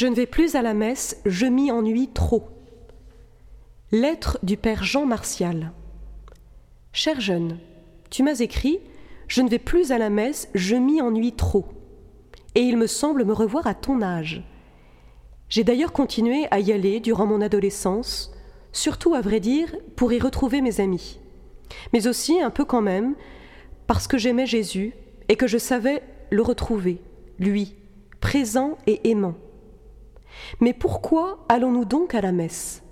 Je ne vais plus à la messe, je m'y ennuie trop. Lettre du père Jean Martial. Cher jeune, tu m'as écrit Je ne vais plus à la messe, je m'y ennuie trop. Et il me semble me revoir à ton âge. J'ai d'ailleurs continué à y aller durant mon adolescence, surtout à vrai dire pour y retrouver mes amis, mais aussi un peu quand même parce que j'aimais Jésus et que je savais le retrouver, lui, présent et aimant. Mais pourquoi allons-nous donc à la messe?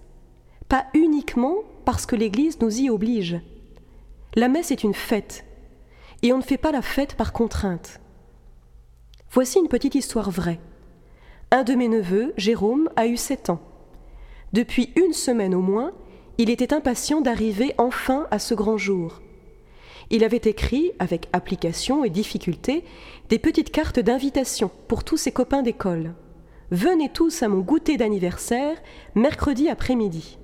Pas uniquement parce que l'Église nous y oblige. La messe est une fête, et on ne fait pas la fête par contrainte. Voici une petite histoire vraie. Un de mes neveux, Jérôme, a eu sept ans. Depuis une semaine au moins, il était impatient d'arriver enfin à ce grand jour. Il avait écrit, avec application et difficulté, des petites cartes d'invitation pour tous ses copains d'école. Venez tous à mon goûter d'anniversaire, mercredi après-midi.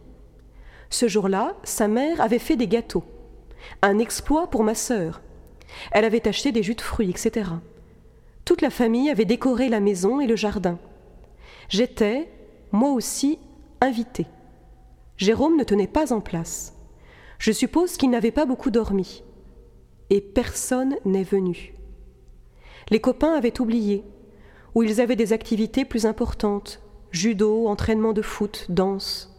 Ce jour-là, sa mère avait fait des gâteaux. Un exploit pour ma sœur. Elle avait acheté des jus de fruits, etc. Toute la famille avait décoré la maison et le jardin. J'étais, moi aussi, invité. Jérôme ne tenait pas en place. Je suppose qu'il n'avait pas beaucoup dormi. Et personne n'est venu. Les copains avaient oublié, ou ils avaient des activités plus importantes, judo, entraînement de foot, danse.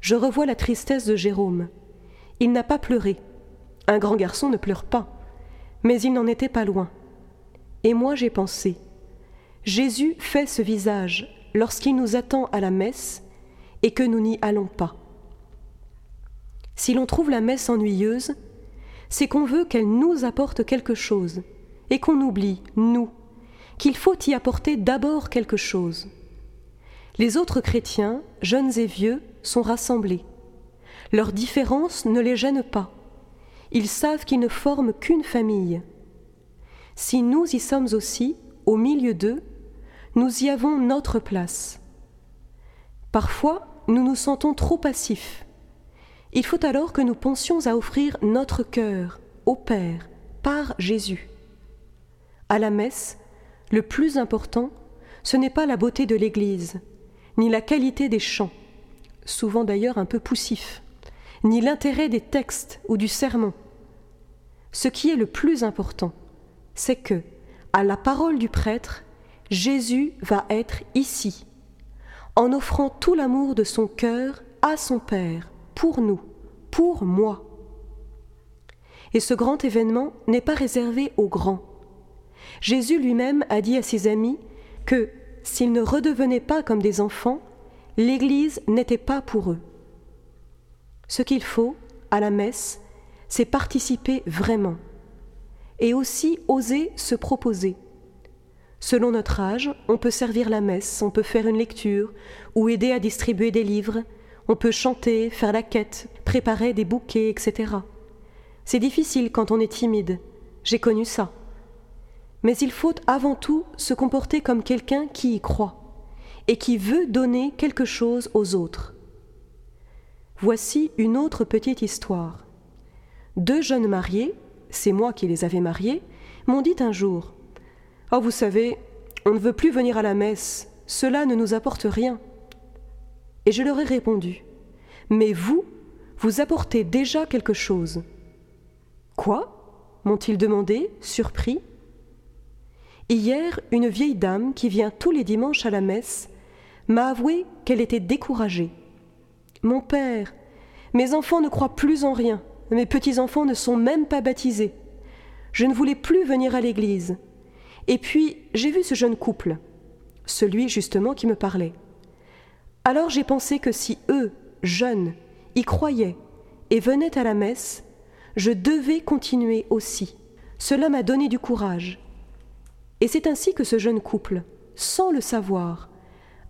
Je revois la tristesse de Jérôme. Il n'a pas pleuré. Un grand garçon ne pleure pas. Mais il n'en était pas loin. Et moi j'ai pensé. Jésus fait ce visage lorsqu'il nous attend à la messe et que nous n'y allons pas. Si l'on trouve la messe ennuyeuse, c'est qu'on veut qu'elle nous apporte quelque chose et qu'on oublie, nous, qu'il faut y apporter d'abord quelque chose. Les autres chrétiens, jeunes et vieux, sont rassemblés. Leurs différences ne les gênent pas. Ils savent qu'ils ne forment qu'une famille. Si nous y sommes aussi, au milieu d'eux, nous y avons notre place. Parfois, nous nous sentons trop passifs. Il faut alors que nous pensions à offrir notre cœur au Père par Jésus. À la messe, le plus important, ce n'est pas la beauté de l'Église, ni la qualité des chants, souvent d'ailleurs un peu poussifs, ni l'intérêt des textes ou du sermon. Ce qui est le plus important, c'est que, à la parole du prêtre, Jésus va être ici, en offrant tout l'amour de son cœur à son Père, pour nous, pour moi. Et ce grand événement n'est pas réservé aux grands. Jésus lui-même a dit à ses amis que s'ils ne redevenaient pas comme des enfants, l'Église n'était pas pour eux. Ce qu'il faut, à la messe, c'est participer vraiment, et aussi oser se proposer Selon notre âge, on peut servir la messe, on peut faire une lecture, ou aider à distribuer des livres, on peut chanter, faire la quête, préparer des bouquets, etc. C'est difficile quand on est timide, j'ai connu ça. Mais il faut avant tout se comporter comme quelqu'un qui y croit, et qui veut donner quelque chose aux autres. Voici une autre petite histoire. Deux jeunes mariés, c'est moi qui les avais mariés, m'ont dit un jour Oh, vous savez, on ne veut plus venir à la messe, cela ne nous apporte rien. Et je leur ai répondu Mais vous, vous apportez déjà quelque chose. Quoi? m'ont-ils demandé, surpris. Hier, une vieille dame qui vient tous les dimanches à la messe m'a avoué qu'elle était découragée. Mon père, mes enfants ne croient plus en rien, mes petits-enfants ne sont même pas baptisés. Je ne voulais plus venir à l'église. Et puis, j'ai vu ce jeune couple, celui justement qui me parlait. Alors j'ai pensé que si eux, jeunes, y croyaient et venaient à la messe, je devais continuer aussi. Cela m'a donné du courage. Et c'est ainsi que ce jeune couple, sans le savoir,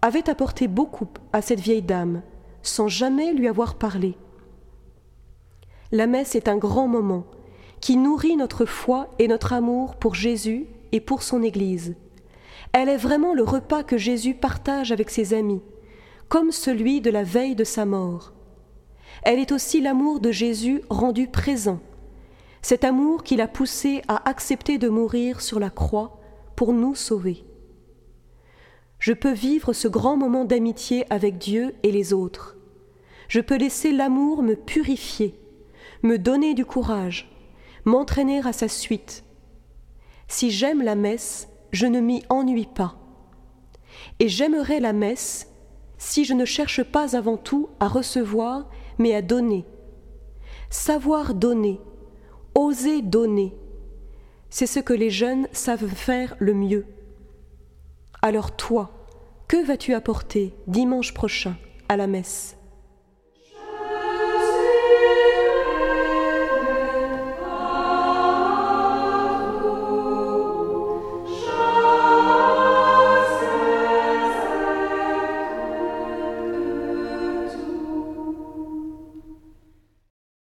avait apporté beaucoup à cette vieille dame, sans jamais lui avoir parlé. La messe est un grand moment qui nourrit notre foi et notre amour pour Jésus et pour son Église. Elle est vraiment le repas que Jésus partage avec ses amis, comme celui de la veille de sa mort. Elle est aussi l'amour de Jésus rendu présent, cet amour qui l'a poussé à accepter de mourir sur la croix pour nous sauver. Je peux vivre ce grand moment d'amitié avec Dieu et les autres. Je peux laisser l'amour me purifier, me donner du courage, m'entraîner à sa suite. Si j'aime la messe, je ne m'y ennuie pas. Et j'aimerais la messe si je ne cherche pas avant tout à recevoir, mais à donner. Savoir donner, oser donner, c'est ce que les jeunes savent faire le mieux. Alors toi, que vas-tu apporter dimanche prochain à la messe?